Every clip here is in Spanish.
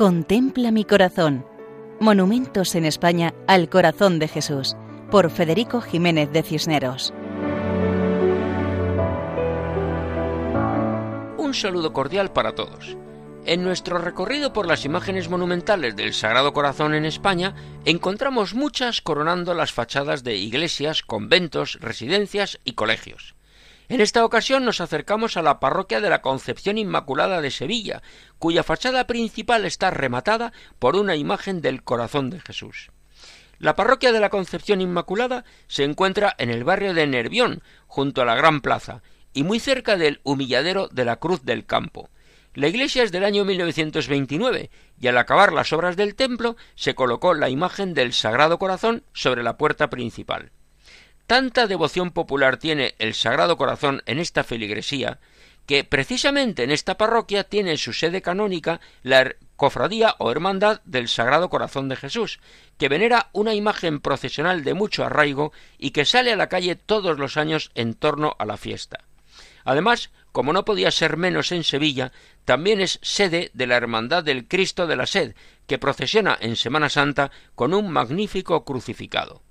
Contempla mi corazón. Monumentos en España al corazón de Jesús, por Federico Jiménez de Cisneros. Un saludo cordial para todos. En nuestro recorrido por las imágenes monumentales del Sagrado Corazón en España, encontramos muchas coronando las fachadas de iglesias, conventos, residencias y colegios. En esta ocasión nos acercamos a la parroquia de la Concepción Inmaculada de Sevilla, cuya fachada principal está rematada por una imagen del corazón de Jesús. La parroquia de la Concepción Inmaculada se encuentra en el barrio de Nervión, junto a la Gran Plaza, y muy cerca del humilladero de la Cruz del Campo. La iglesia es del año 1929 y al acabar las obras del templo se colocó la imagen del Sagrado Corazón sobre la puerta principal. Tanta devoción popular tiene el Sagrado Corazón en esta feligresía que precisamente en esta parroquia tiene su sede canónica la cofradía o hermandad del Sagrado Corazón de Jesús, que venera una imagen procesional de mucho arraigo y que sale a la calle todos los años en torno a la fiesta. Además, como no podía ser menos en Sevilla, también es sede de la Hermandad del Cristo de la Sed, que procesiona en Semana Santa con un magnífico crucificado.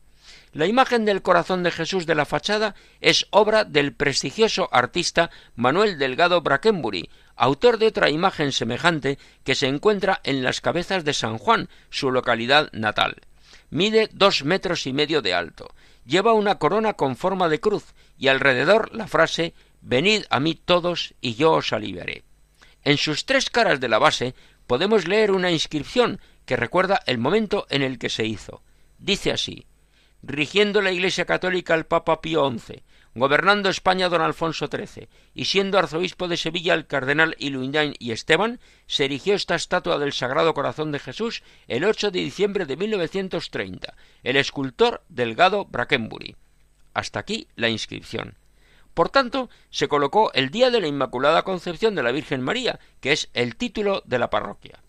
La imagen del corazón de Jesús de la fachada es obra del prestigioso artista Manuel Delgado Brackenbury, autor de otra imagen semejante que se encuentra en las cabezas de San Juan, su localidad natal. Mide dos metros y medio de alto, lleva una corona con forma de cruz y alrededor la frase Venid a mí todos y yo os aliviaré. En sus tres caras de la base podemos leer una inscripción que recuerda el momento en el que se hizo. Dice así rigiendo la Iglesia Católica el Papa Pío XI, gobernando España don Alfonso XIII, y siendo arzobispo de Sevilla el cardenal Iluindain y Esteban, se erigió esta estatua del Sagrado Corazón de Jesús el 8 de diciembre de 1930, el escultor Delgado Brackenbury. Hasta aquí la inscripción. Por tanto, se colocó el Día de la Inmaculada Concepción de la Virgen María, que es el título de la parroquia.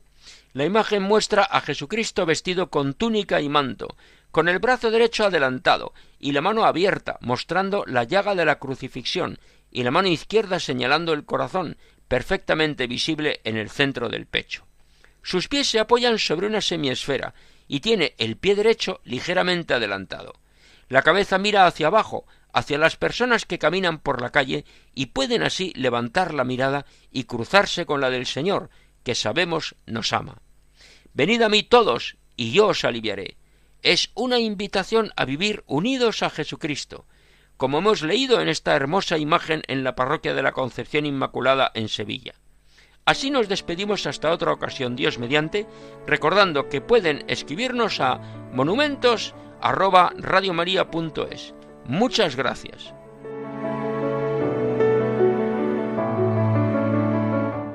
La imagen muestra a Jesucristo vestido con túnica y manto, con el brazo derecho adelantado y la mano abierta, mostrando la llaga de la crucifixión, y la mano izquierda señalando el corazón, perfectamente visible en el centro del pecho. Sus pies se apoyan sobre una semiesfera y tiene el pie derecho ligeramente adelantado. La cabeza mira hacia abajo, hacia las personas que caminan por la calle y pueden así levantar la mirada y cruzarse con la del Señor, que sabemos nos ama. Venid a mí todos, y yo os aliviaré. Es una invitación a vivir unidos a Jesucristo, como hemos leído en esta hermosa imagen en la parroquia de la Concepción Inmaculada en Sevilla. Así nos despedimos hasta otra ocasión, Dios mediante, recordando que pueden escribirnos a monumentos Muchas gracias.